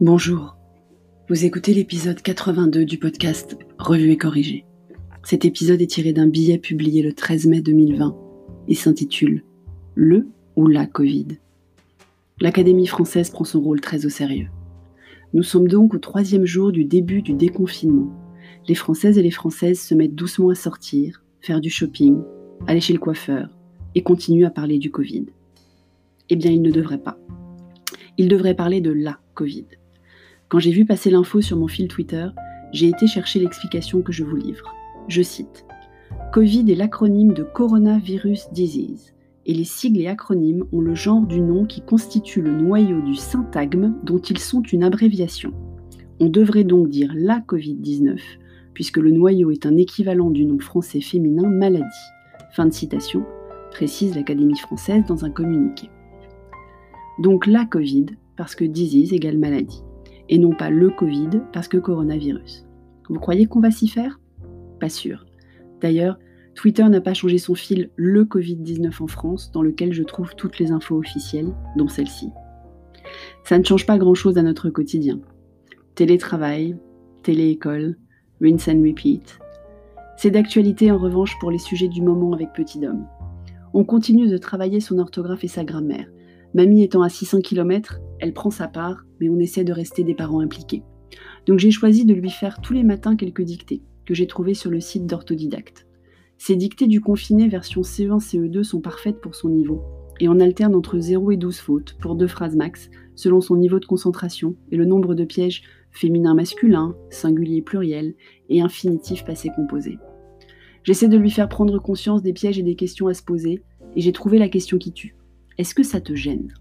Bonjour, vous écoutez l'épisode 82 du podcast Revue et corrigé. Cet épisode est tiré d'un billet publié le 13 mai 2020 et s'intitule Le ou la Covid. L'Académie française prend son rôle très au sérieux. Nous sommes donc au troisième jour du début du déconfinement. Les Françaises et les Françaises se mettent doucement à sortir, faire du shopping, aller chez le coiffeur et continuent à parler du Covid. Eh bien, ils ne devraient pas. Ils devraient parler de la Covid. Quand j'ai vu passer l'info sur mon fil Twitter, j'ai été chercher l'explication que je vous livre. Je cite Covid est l'acronyme de Coronavirus Disease, et les sigles et acronymes ont le genre du nom qui constitue le noyau du syntagme dont ils sont une abréviation. On devrait donc dire la Covid-19, puisque le noyau est un équivalent du nom français féminin maladie. Fin de citation, précise l'Académie française dans un communiqué. Donc la Covid, parce que disease égale maladie et non pas le Covid parce que coronavirus. Vous croyez qu'on va s'y faire? Pas sûr. D'ailleurs, Twitter n'a pas changé son fil le Covid-19 en France, dans lequel je trouve toutes les infos officielles, dont celle-ci. Ça ne change pas grand-chose à notre quotidien. Télétravail, téléécole, rinse and repeat. C'est d'actualité en revanche pour les sujets du moment avec Petit Dom. On continue de travailler son orthographe et sa grammaire, Mamie étant à 600 km, elle prend sa part, mais on essaie de rester des parents impliqués. Donc j'ai choisi de lui faire tous les matins quelques dictées, que j'ai trouvées sur le site d'Orthodidacte. Ces dictées du confiné version CE1, CE2 sont parfaites pour son niveau, et on alterne entre 0 et 12 fautes, pour deux phrases max, selon son niveau de concentration et le nombre de pièges féminin-masculin, singulier-pluriel et infinitif passé-composé. J'essaie de lui faire prendre conscience des pièges et des questions à se poser, et j'ai trouvé la question qui tue. Est-ce que ça te gêne?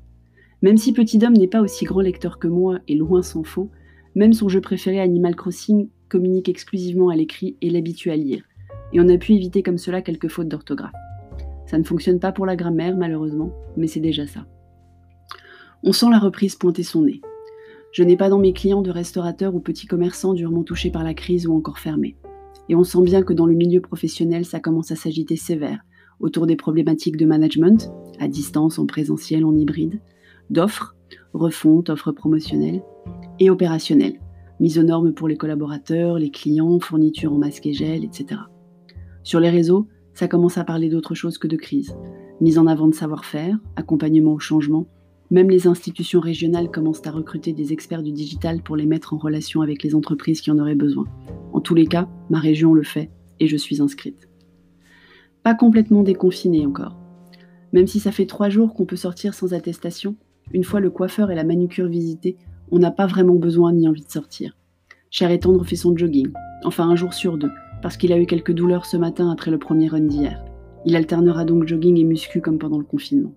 Même si Petit Dom n'est pas aussi grand lecteur que moi et loin s'en faut, même son jeu préféré Animal Crossing communique exclusivement à l'écrit et l'habitue à lire. Et on a pu éviter comme cela quelques fautes d'orthographe. Ça ne fonctionne pas pour la grammaire malheureusement, mais c'est déjà ça. On sent la reprise pointer son nez. Je n'ai pas dans mes clients de restaurateurs ou petits commerçants durement touchés par la crise ou encore fermés. Et on sent bien que dans le milieu professionnel, ça commence à s'agiter sévère, autour des problématiques de management, à distance, en présentiel, en hybride, d'offres, refonte, offres promotionnelles, et opérationnelles, mise aux normes pour les collaborateurs, les clients, fourniture en masque et gel, etc. Sur les réseaux, ça commence à parler d'autre chose que de crise. Mise en avant de savoir-faire, accompagnement au changement, même les institutions régionales commencent à recruter des experts du digital pour les mettre en relation avec les entreprises qui en auraient besoin. En tous les cas, ma région le fait et je suis inscrite. Pas complètement déconfiné encore. Même si ça fait trois jours qu'on peut sortir sans attestation, une fois le coiffeur et la manucure visités, on n'a pas vraiment besoin ni envie de sortir. Cher et tendre fait son jogging, enfin un jour sur deux, parce qu'il a eu quelques douleurs ce matin après le premier run d'hier. Il alternera donc jogging et muscu comme pendant le confinement.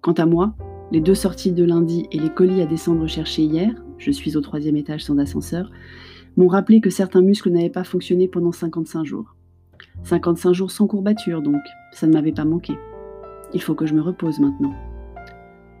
Quant à moi, les deux sorties de lundi et les colis à descendre chercher hier, je suis au troisième étage sans ascenseur, m'ont rappelé que certains muscles n'avaient pas fonctionné pendant 55 jours. 55 jours sans courbature donc, ça ne m'avait pas manqué. Il faut que je me repose maintenant.